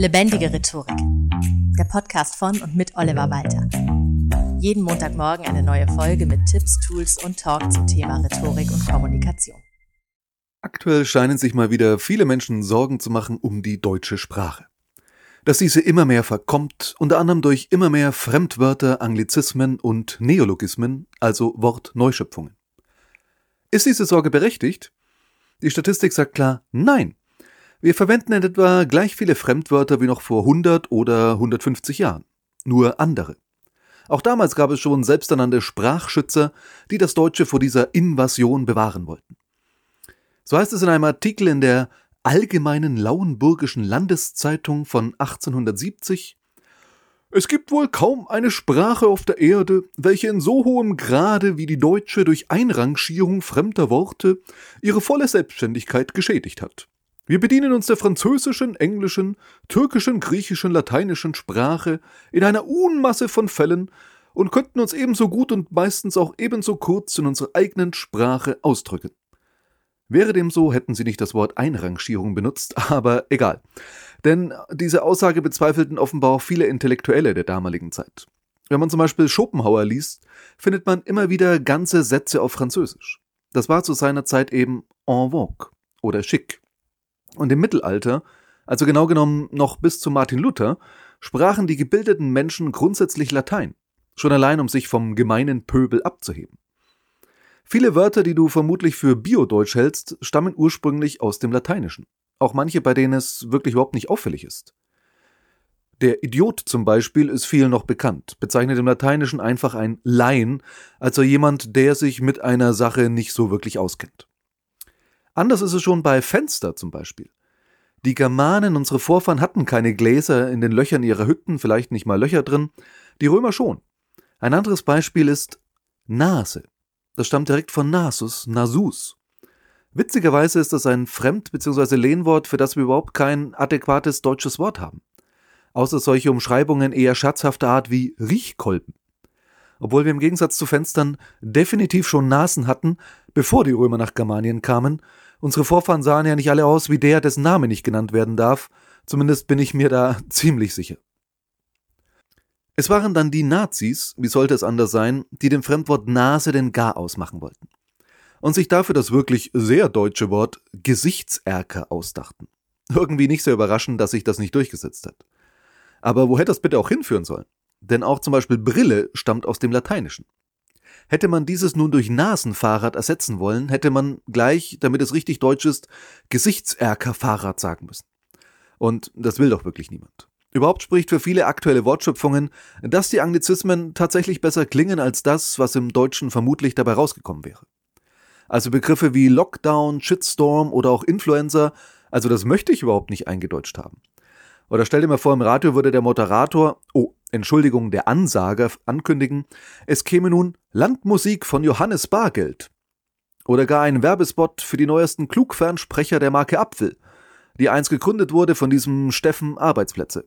Lebendige Rhetorik. Der Podcast von und mit Oliver Walter. Jeden Montagmorgen eine neue Folge mit Tipps, Tools und Talk zum Thema Rhetorik und Kommunikation. Aktuell scheinen sich mal wieder viele Menschen Sorgen zu machen um die deutsche Sprache. Dass diese immer mehr verkommt, unter anderem durch immer mehr Fremdwörter, Anglizismen und Neologismen, also Wortneuschöpfungen. Ist diese Sorge berechtigt? Die Statistik sagt klar Nein. Wir verwenden in etwa gleich viele Fremdwörter wie noch vor 100 oder 150 Jahren. Nur andere. Auch damals gab es schon selbsternannte Sprachschützer, die das Deutsche vor dieser Invasion bewahren wollten. So heißt es in einem Artikel in der Allgemeinen Lauenburgischen Landeszeitung von 1870 es gibt wohl kaum eine Sprache auf der Erde, welche in so hohem Grade wie die deutsche durch Einrangierung fremder Worte ihre volle Selbstständigkeit geschädigt hat. Wir bedienen uns der französischen, englischen, türkischen, griechischen, lateinischen Sprache in einer Unmasse von Fällen und könnten uns ebenso gut und meistens auch ebenso kurz in unserer eigenen Sprache ausdrücken. Wäre dem so, hätten sie nicht das Wort Einrangierung benutzt, aber egal. Denn diese Aussage bezweifelten offenbar auch viele Intellektuelle der damaligen Zeit. Wenn man zum Beispiel Schopenhauer liest, findet man immer wieder ganze Sätze auf Französisch. Das war zu seiner Zeit eben en vogue oder chic. Und im Mittelalter, also genau genommen noch bis zu Martin Luther, sprachen die gebildeten Menschen grundsätzlich Latein, schon allein um sich vom gemeinen Pöbel abzuheben. Viele Wörter, die du vermutlich für Biodeutsch hältst, stammen ursprünglich aus dem Lateinischen. Auch manche, bei denen es wirklich überhaupt nicht auffällig ist. Der Idiot zum Beispiel ist vielen noch bekannt, bezeichnet im Lateinischen einfach ein Laien, also jemand, der sich mit einer Sache nicht so wirklich auskennt. Anders ist es schon bei Fenster zum Beispiel. Die Germanen, unsere Vorfahren, hatten keine Gläser in den Löchern ihrer Hütten, vielleicht nicht mal Löcher drin, die Römer schon. Ein anderes Beispiel ist Nase. Das stammt direkt von Nasus, Nasus. Witzigerweise ist das ein Fremd- bzw. Lehnwort, für das wir überhaupt kein adäquates deutsches Wort haben. Außer solche Umschreibungen eher scherzhafter Art wie Riechkolben obwohl wir im Gegensatz zu Fenstern definitiv schon Nasen hatten, bevor die Römer nach Germanien kamen. Unsere Vorfahren sahen ja nicht alle aus wie der, dessen Name nicht genannt werden darf, zumindest bin ich mir da ziemlich sicher. Es waren dann die Nazis, wie sollte es anders sein, die dem Fremdwort Nase den Gar ausmachen wollten und sich dafür das wirklich sehr deutsche Wort Gesichtserker ausdachten. Irgendwie nicht sehr überraschend, dass sich das nicht durchgesetzt hat. Aber wo hätte das bitte auch hinführen sollen? denn auch zum Beispiel Brille stammt aus dem Lateinischen. Hätte man dieses nun durch Nasenfahrrad ersetzen wollen, hätte man gleich, damit es richtig deutsch ist, Gesichtserkerfahrrad sagen müssen. Und das will doch wirklich niemand. Überhaupt spricht für viele aktuelle Wortschöpfungen, dass die Anglizismen tatsächlich besser klingen als das, was im Deutschen vermutlich dabei rausgekommen wäre. Also Begriffe wie Lockdown, Shitstorm oder auch Influencer, also das möchte ich überhaupt nicht eingedeutscht haben. Oder stell dir mal vor, im Radio würde der Moderator, oh, Entschuldigung, der Ansager ankündigen, es käme nun Landmusik von Johannes Bargeld. Oder gar ein Werbespot für die neuesten Klugfernsprecher der Marke Apfel, die einst gegründet wurde von diesem Steffen Arbeitsplätze.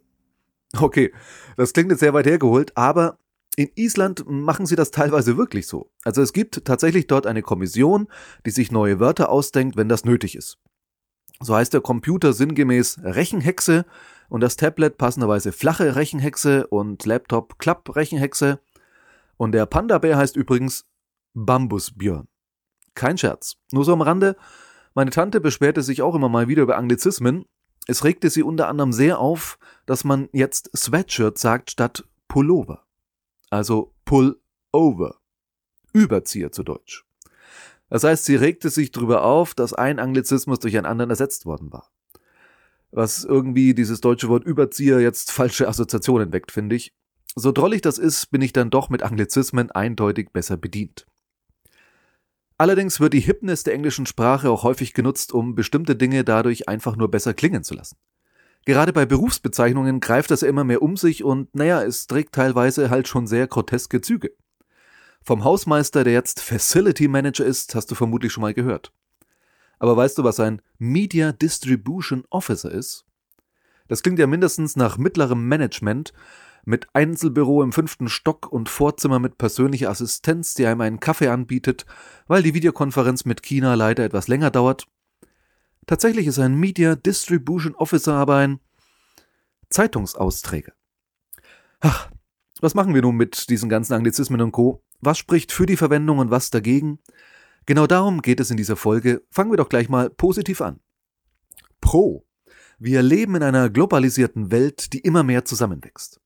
Okay, das klingt jetzt sehr weit hergeholt, aber in Island machen sie das teilweise wirklich so. Also es gibt tatsächlich dort eine Kommission, die sich neue Wörter ausdenkt, wenn das nötig ist. So heißt der Computer sinngemäß Rechenhexe und das Tablet passenderweise flache Rechenhexe und Laptop Klapprechenhexe. Und der Panda-Bär heißt übrigens Bambusbjörn. Kein Scherz. Nur so am Rande. Meine Tante beschwerte sich auch immer mal wieder über Anglizismen. Es regte sie unter anderem sehr auf, dass man jetzt Sweatshirt sagt statt Pullover. Also Pullover. Überzieher zu Deutsch. Das heißt, sie regte sich darüber auf, dass ein Anglizismus durch einen anderen ersetzt worden war. Was irgendwie dieses deutsche Wort Überzieher jetzt falsche Assoziationen weckt, finde ich. So drollig das ist, bin ich dann doch mit Anglizismen eindeutig besser bedient. Allerdings wird die Hipness der englischen Sprache auch häufig genutzt, um bestimmte Dinge dadurch einfach nur besser klingen zu lassen. Gerade bei Berufsbezeichnungen greift das immer mehr um sich und naja, es trägt teilweise halt schon sehr groteske Züge. Vom Hausmeister, der jetzt Facility Manager ist, hast du vermutlich schon mal gehört. Aber weißt du, was ein Media Distribution Officer ist? Das klingt ja mindestens nach mittlerem Management, mit Einzelbüro im fünften Stock und Vorzimmer mit persönlicher Assistenz, die einem einen Kaffee anbietet, weil die Videokonferenz mit China leider etwas länger dauert. Tatsächlich ist ein Media Distribution Officer aber ein Zeitungsausträger. Ach, was machen wir nun mit diesen ganzen Anglizismen und Co? Was spricht für die Verwendung und was dagegen? Genau darum geht es in dieser Folge. Fangen wir doch gleich mal positiv an. Pro. Wir leben in einer globalisierten Welt, die immer mehr zusammenwächst.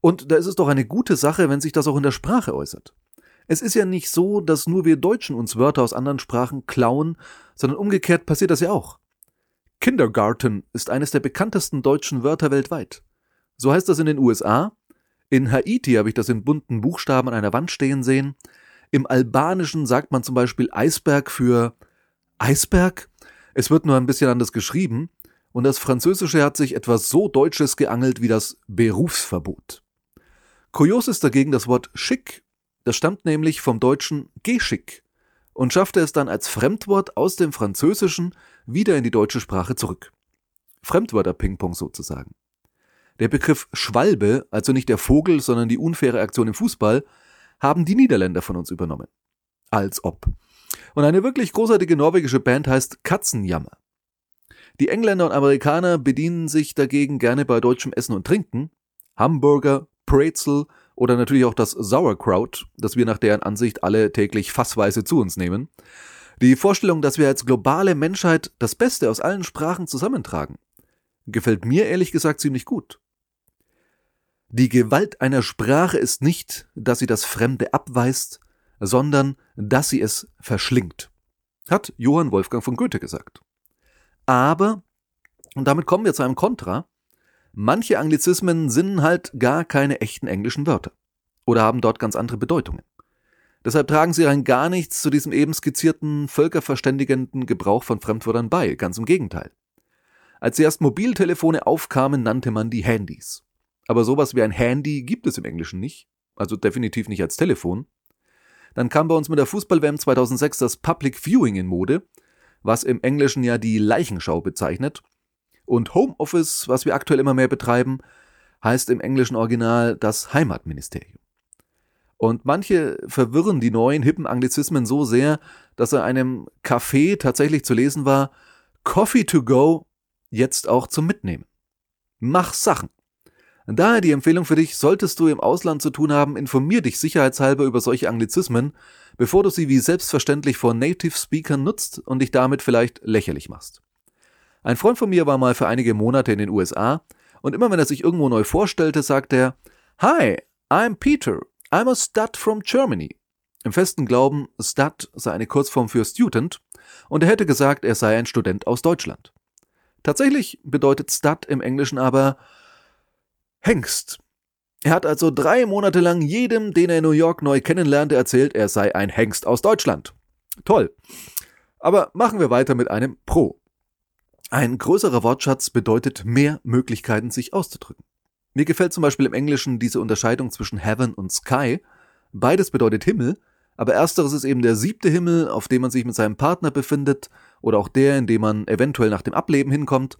Und da ist es doch eine gute Sache, wenn sich das auch in der Sprache äußert. Es ist ja nicht so, dass nur wir Deutschen uns Wörter aus anderen Sprachen klauen, sondern umgekehrt passiert das ja auch. Kindergarten ist eines der bekanntesten deutschen Wörter weltweit. So heißt das in den USA. In Haiti habe ich das in bunten Buchstaben an einer Wand stehen sehen. Im Albanischen sagt man zum Beispiel Eisberg für Eisberg. Es wird nur ein bisschen anders geschrieben. Und das Französische hat sich etwas so Deutsches geangelt wie das Berufsverbot. Kurios ist dagegen das Wort schick. Das stammt nämlich vom deutschen Geschick und schaffte es dann als Fremdwort aus dem Französischen wieder in die deutsche Sprache zurück. Fremdwörter-Ping-Pong sozusagen. Der Begriff Schwalbe, also nicht der Vogel, sondern die unfaire Aktion im Fußball, haben die Niederländer von uns übernommen. Als ob. Und eine wirklich großartige norwegische Band heißt Katzenjammer. Die Engländer und Amerikaner bedienen sich dagegen gerne bei deutschem Essen und Trinken. Hamburger, Brezel oder natürlich auch das Sauerkraut, das wir nach deren Ansicht alle täglich fassweise zu uns nehmen. Die Vorstellung, dass wir als globale Menschheit das Beste aus allen Sprachen zusammentragen, gefällt mir ehrlich gesagt ziemlich gut. Die Gewalt einer Sprache ist nicht, dass sie das Fremde abweist, sondern dass sie es verschlingt, hat Johann Wolfgang von Goethe gesagt. Aber, und damit kommen wir zu einem Kontra, Manche Anglizismen sind halt gar keine echten englischen Wörter oder haben dort ganz andere Bedeutungen. Deshalb tragen sie rein gar nichts zu diesem eben skizzierten, völkerverständigenden Gebrauch von Fremdwörtern bei, ganz im Gegenteil. Als erst Mobiltelefone aufkamen, nannte man die Handys. Aber sowas wie ein Handy gibt es im Englischen nicht, also definitiv nicht als Telefon. Dann kam bei uns mit der Fußball-WM 2006 das Public Viewing in Mode, was im Englischen ja die Leichenschau bezeichnet und Homeoffice, was wir aktuell immer mehr betreiben, heißt im englischen Original das Heimatministerium. Und manche verwirren die neuen hippen Anglizismen so sehr, dass er einem Café tatsächlich zu lesen war, Coffee to go, jetzt auch zum Mitnehmen. Mach Sachen. Daher die Empfehlung für dich, solltest du im Ausland zu tun haben, informier dich sicherheitshalber über solche Anglizismen, bevor du sie wie selbstverständlich vor Native Speakern nutzt und dich damit vielleicht lächerlich machst. Ein Freund von mir war mal für einige Monate in den USA und immer wenn er sich irgendwo neu vorstellte, sagte er, Hi, I'm Peter, I'm a stud from Germany. Im festen Glauben, stud sei eine Kurzform für Student und er hätte gesagt, er sei ein Student aus Deutschland. Tatsächlich bedeutet stud im Englischen aber Hengst. Er hat also drei Monate lang jedem, den er in New York neu kennenlernte, erzählt, er sei ein Hengst aus Deutschland. Toll. Aber machen wir weiter mit einem Pro. Ein größerer Wortschatz bedeutet mehr Möglichkeiten, sich auszudrücken. Mir gefällt zum Beispiel im Englischen diese Unterscheidung zwischen Heaven und Sky. Beides bedeutet Himmel, aber ersteres ist eben der siebte Himmel, auf dem man sich mit seinem Partner befindet, oder auch der, in dem man eventuell nach dem Ableben hinkommt,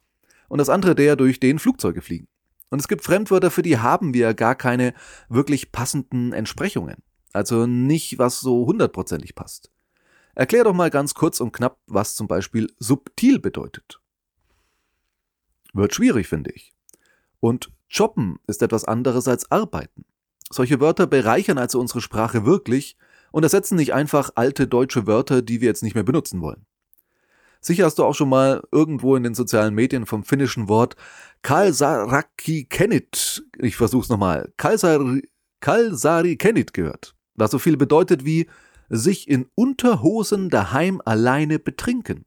und das andere der, durch den Flugzeuge fliegen. Und es gibt Fremdwörter, für die haben wir gar keine wirklich passenden Entsprechungen. Also nicht, was so hundertprozentig passt. Erklär doch mal ganz kurz und knapp, was zum Beispiel subtil bedeutet. Wird schwierig, finde ich. Und Choppen ist etwas anderes als arbeiten. Solche Wörter bereichern also unsere Sprache wirklich und ersetzen nicht einfach alte deutsche Wörter, die wir jetzt nicht mehr benutzen wollen. Sicher hast du auch schon mal irgendwo in den sozialen Medien vom finnischen Wort Kalsaraki Kenit, ich versuch's nochmal, Kalsari, Kalsari Kenit gehört, was so viel bedeutet wie sich in Unterhosen daheim alleine betrinken.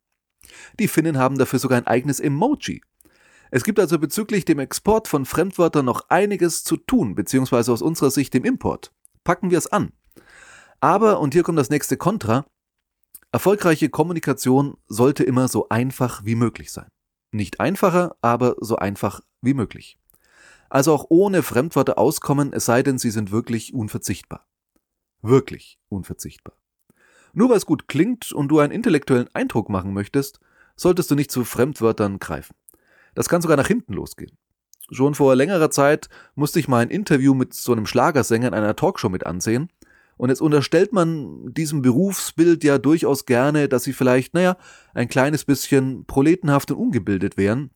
Die Finnen haben dafür sogar ein eigenes Emoji, es gibt also bezüglich dem Export von Fremdwörtern noch einiges zu tun, beziehungsweise aus unserer Sicht dem Import. Packen wir es an. Aber, und hier kommt das nächste Kontra, erfolgreiche Kommunikation sollte immer so einfach wie möglich sein. Nicht einfacher, aber so einfach wie möglich. Also auch ohne Fremdwörter auskommen, es sei denn, sie sind wirklich unverzichtbar. Wirklich unverzichtbar. Nur weil es gut klingt und du einen intellektuellen Eindruck machen möchtest, solltest du nicht zu Fremdwörtern greifen. Das kann sogar nach hinten losgehen. Schon vor längerer Zeit musste ich mal ein Interview mit so einem Schlagersänger in einer Talkshow mit ansehen. Und jetzt unterstellt man diesem Berufsbild ja durchaus gerne, dass sie vielleicht, naja, ein kleines bisschen proletenhaft und ungebildet wären.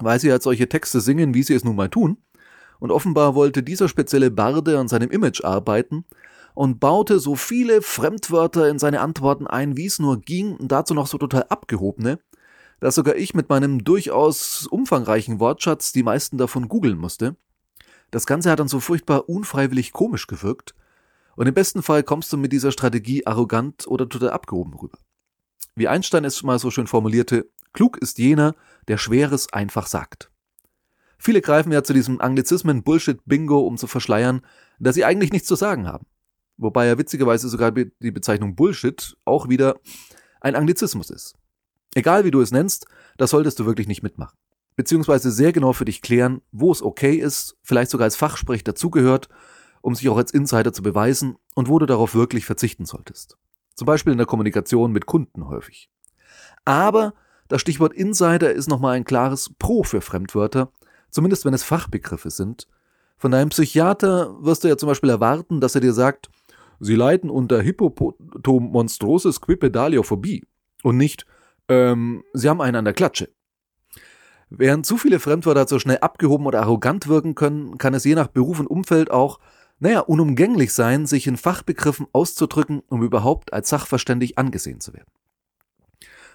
weil sie halt solche Texte singen, wie sie es nun mal tun. Und offenbar wollte dieser spezielle Barde an seinem Image arbeiten und baute so viele Fremdwörter in seine Antworten ein, wie es nur ging, und dazu noch so total abgehobene, dass sogar ich mit meinem durchaus umfangreichen Wortschatz die meisten davon googeln musste. Das Ganze hat dann so furchtbar unfreiwillig komisch gewirkt, und im besten Fall kommst du mit dieser Strategie arrogant oder total abgehoben rüber. Wie Einstein es mal so schön formulierte, klug ist jener, der Schweres einfach sagt. Viele greifen ja zu diesem Anglizismen Bullshit-Bingo, um zu verschleiern, dass sie eigentlich nichts zu sagen haben. Wobei ja witzigerweise sogar die Bezeichnung Bullshit auch wieder ein Anglizismus ist. Egal wie du es nennst, das solltest du wirklich nicht mitmachen. Beziehungsweise sehr genau für dich klären, wo es okay ist, vielleicht sogar als Fachsprech dazugehört, um sich auch als Insider zu beweisen und wo du darauf wirklich verzichten solltest. Zum Beispiel in der Kommunikation mit Kunden häufig. Aber das Stichwort Insider ist nochmal ein klares Pro für Fremdwörter, zumindest wenn es Fachbegriffe sind. Von deinem Psychiater wirst du ja zum Beispiel erwarten, dass er dir sagt, sie leiden unter Hippopotomonstrosis Quipedaliophobie und nicht, ähm, sie haben einen an der Klatsche. Während zu viele Fremdwörter so schnell abgehoben oder arrogant wirken können, kann es je nach Beruf und Umfeld auch, naja, unumgänglich sein, sich in Fachbegriffen auszudrücken, um überhaupt als sachverständig angesehen zu werden.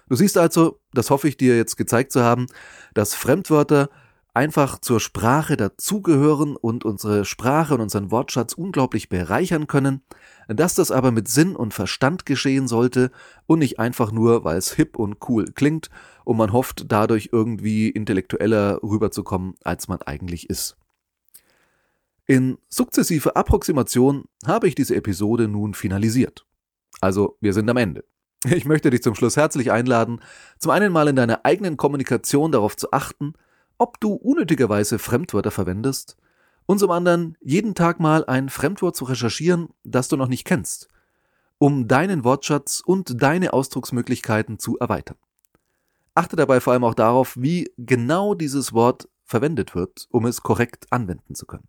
Du siehst also, das hoffe ich dir jetzt gezeigt zu haben, dass Fremdwörter einfach zur Sprache dazugehören und unsere Sprache und unseren Wortschatz unglaublich bereichern können, dass das aber mit Sinn und Verstand geschehen sollte und nicht einfach nur, weil es hip und cool klingt und man hofft, dadurch irgendwie intellektueller rüberzukommen, als man eigentlich ist. In sukzessive Approximation habe ich diese Episode nun finalisiert. Also, wir sind am Ende. Ich möchte dich zum Schluss herzlich einladen, zum einen mal in deiner eigenen Kommunikation darauf zu achten, ob du unnötigerweise Fremdwörter verwendest und zum anderen jeden Tag mal ein Fremdwort zu recherchieren, das du noch nicht kennst, um deinen Wortschatz und deine Ausdrucksmöglichkeiten zu erweitern. Achte dabei vor allem auch darauf, wie genau dieses Wort verwendet wird, um es korrekt anwenden zu können.